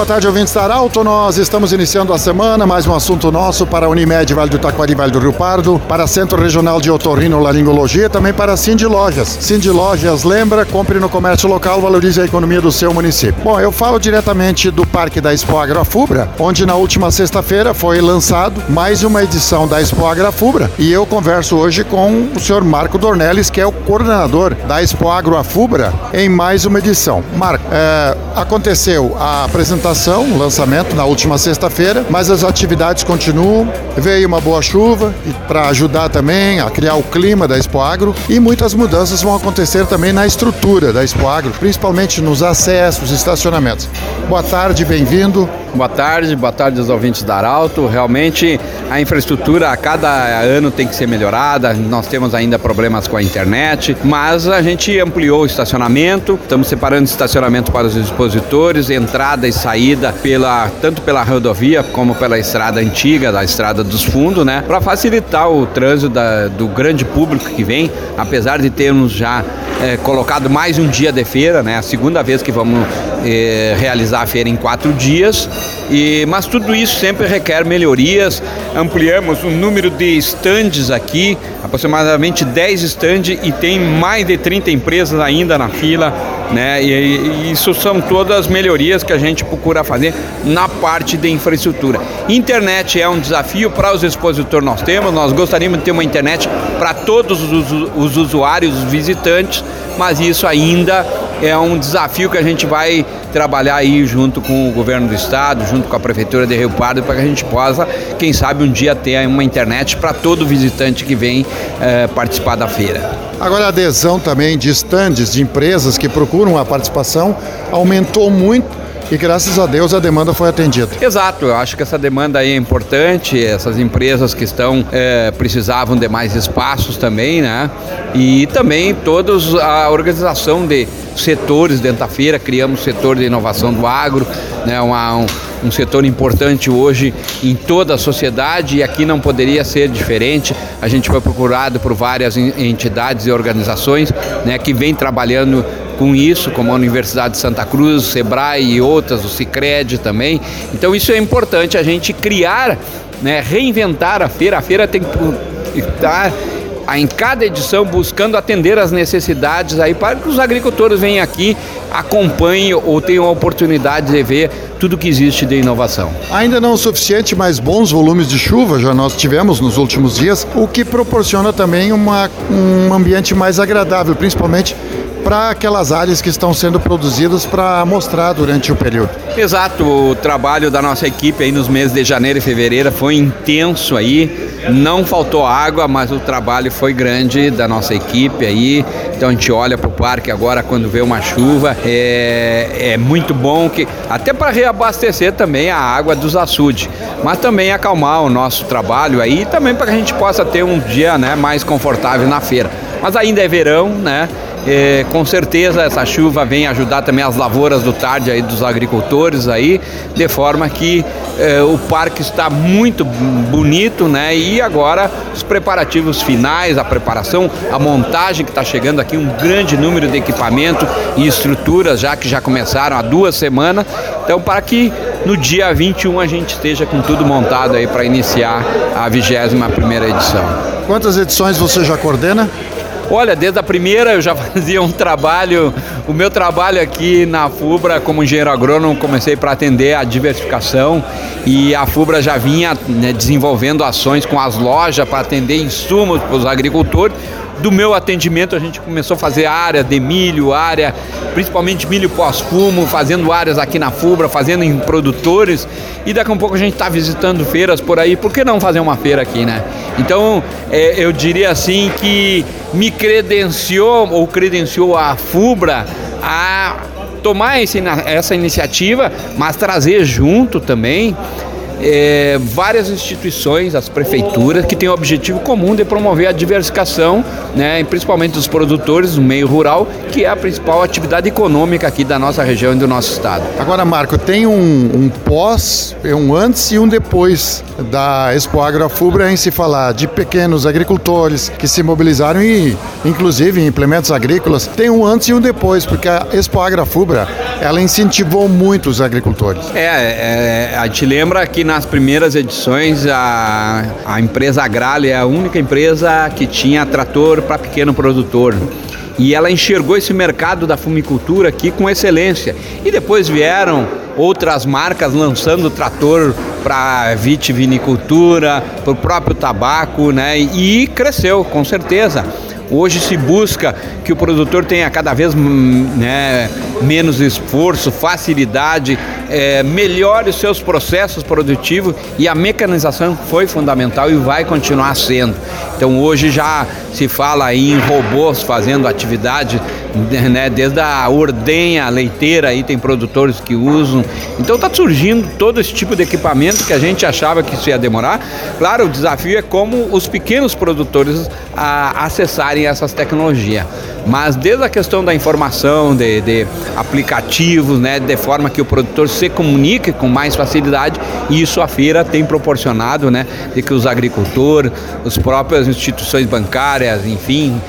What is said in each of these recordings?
Boa tarde, ouvintes da Arauto. Nós estamos iniciando a semana, mais um assunto nosso para a Unimed Vale do Taquari, Vale do Rio Pardo, para Centro Regional de Otorrino Laringologia, também para Cindy Lojas. Cindy Lojas, lembra, compre no comércio local, valorize a economia do seu município. Bom, eu falo diretamente do Parque da Expo Agrafubra, onde na última sexta-feira foi lançado mais uma edição da Expo Agrafubra e eu converso hoje com o senhor Marco Dornelles, que é o coordenador da Expo Agrafubra em mais uma edição. Marco, é, aconteceu a apresentação apresentação, lançamento na última sexta-feira, mas as atividades continuam. Veio uma boa chuva para ajudar também a criar o clima da Expo Agro e muitas mudanças vão acontecer também na estrutura da Expo Agro, principalmente nos acessos, estacionamentos. Boa tarde, bem-vindo. Boa tarde, boa tarde aos ouvintes da Arauto. Realmente a infraestrutura a cada ano tem que ser melhorada. Nós temos ainda problemas com a internet, mas a gente ampliou o estacionamento. Estamos separando estacionamento para os expositores, entrada e saída pela tanto pela rodovia como pela estrada antiga, da estrada dos fundos, né, para facilitar o trânsito da, do grande público que vem. Apesar de termos já é, colocado mais um dia de feira, né, a segunda vez que vamos é, realizar a feira em quatro dias. E, mas tudo isso sempre requer melhorias. Ampliamos o número de estandes aqui, aproximadamente 10 estandes, e tem mais de 30 empresas ainda na fila. Né? E, e isso são todas melhorias que a gente procura fazer na parte de infraestrutura. Internet é um desafio para os expositores nós temos. Nós gostaríamos de ter uma internet para todos os, os usuários, os visitantes, mas isso ainda é um desafio que a gente vai trabalhar aí junto com o governo do estado, junto com a prefeitura de Rio Pardo, para que a gente possa, quem sabe, um dia ter uma internet para todo visitante que vem é, participar da feira. Agora a adesão também de estandes de empresas que procuram a participação aumentou muito e graças a Deus a demanda foi atendida. Exato, eu acho que essa demanda aí é importante, essas empresas que estão é, precisavam de mais espaços também, né? E também todos a organização de setores dentro da feira, criamos o setor de inovação do agro, né? Uma, um, um setor importante hoje em toda a sociedade e aqui não poderia ser diferente. A gente foi procurado por várias entidades e organizações né, que vêm trabalhando com isso, como a Universidade de Santa Cruz, o Sebrae e outras, o Cicred também. Então isso é importante, a gente criar, né, reinventar a feira. A feira tem que estar em cada edição buscando atender as necessidades aí para que os agricultores venham aqui, acompanhem ou tenham a oportunidade de ver tudo que existe de inovação. Ainda não o suficiente, mas bons volumes de chuva já nós tivemos nos últimos dias, o que proporciona também uma, um ambiente mais agradável, principalmente para aquelas áreas que estão sendo produzidas para mostrar durante o período. Exato, o trabalho da nossa equipe aí nos meses de janeiro e fevereiro foi intenso aí, não faltou água, mas o trabalho foi grande da nossa equipe aí, então a gente olha para o parque agora quando vê uma chuva, é, é muito bom que até para reabastecer também a água dos açudes, mas também acalmar o nosso trabalho aí, também para que a gente possa ter um dia né, mais confortável na feira. Mas ainda é verão, né? É, com certeza essa chuva vem ajudar também as lavouras do tarde aí dos agricultores aí, de forma que é, o parque está muito bonito, né? E agora os preparativos finais, a preparação, a montagem que está chegando aqui, um grande número de equipamento e estruturas já que já começaram há duas semanas. Então, para que no dia 21 a gente esteja com tudo montado aí para iniciar a 21 primeira edição. Quantas edições você já coordena? Olha, desde a primeira eu já fazia um trabalho, o meu trabalho aqui na FUBRA como engenheiro agrônomo, comecei para atender a diversificação e a FUBRA já vinha né, desenvolvendo ações com as lojas para atender insumos para os agricultores do meu atendimento, a gente começou a fazer área de milho, área, principalmente milho pós-fumo, fazendo áreas aqui na Fubra, fazendo em produtores. E daqui a pouco a gente está visitando feiras por aí. Por que não fazer uma feira aqui, né? Então, é, eu diria assim que me credenciou, ou credenciou a Fubra a tomar esse, essa iniciativa, mas trazer junto também é, várias instituições, as prefeituras, que têm o objetivo comum de promover a diversificação, né, principalmente dos produtores do meio rural, que é a principal atividade econômica aqui da nossa região e do nosso estado. Agora, Marco, tem um, um pós, um antes e um depois da Expo Agrofubra em se falar de pequenos agricultores que se mobilizaram e, inclusive, em implementos agrícolas. Tem um antes e um depois, porque a Expo Agrofubra, ela incentivou muito os agricultores. É, é a gente lembra que nas primeiras edições a, a empresa Agrália é a única empresa que tinha trator para pequeno produtor e ela enxergou esse mercado da fumicultura aqui com excelência. E depois vieram outras marcas lançando trator para vitivinicultura, para o próprio tabaco, né? E cresceu, com certeza. Hoje se busca que o produtor tenha cada vez hum, né, menos esforço, facilidade, é, melhore os seus processos produtivos e a mecanização foi fundamental e vai continuar sendo. Então hoje já se fala em robôs fazendo atividade né, desde a ordenha leiteira, aí tem produtores que usam. Então está surgindo todo esse tipo de equipamento que a gente achava que isso ia demorar. Claro, o desafio é como os pequenos produtores a, acessarem essas tecnologias. Mas desde a questão da informação, de, de aplicativos, né, de forma que o produtor se comunique com mais facilidade, isso a feira tem proporcionado, né, de que os agricultores, as próprias instituições bancárias, enfim,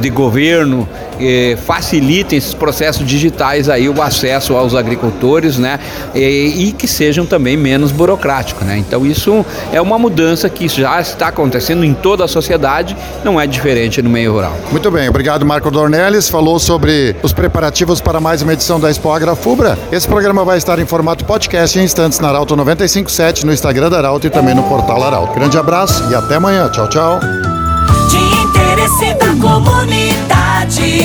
de governo, eh, facilitem esses processos digitais aí o acesso aos agricultores, né, e, e que sejam também menos burocráticos, né. Então isso é uma mudança que já está acontecendo em toda a sociedade, não é diferente no meio rural. Muito bem, obrigado Marco Dornelles, falou sobre os preparativos para mais uma edição da Expo Agrafubra. Esse programa vai estar em formato podcast em instantes na Arauto 957, no Instagram da Arauto e também no portal Arauto. Grande abraço e até amanhã. Tchau, tchau. De interesse da comunidade,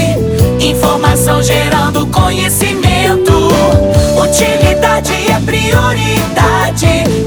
informação gerando conhecimento. Utilidade é prioridade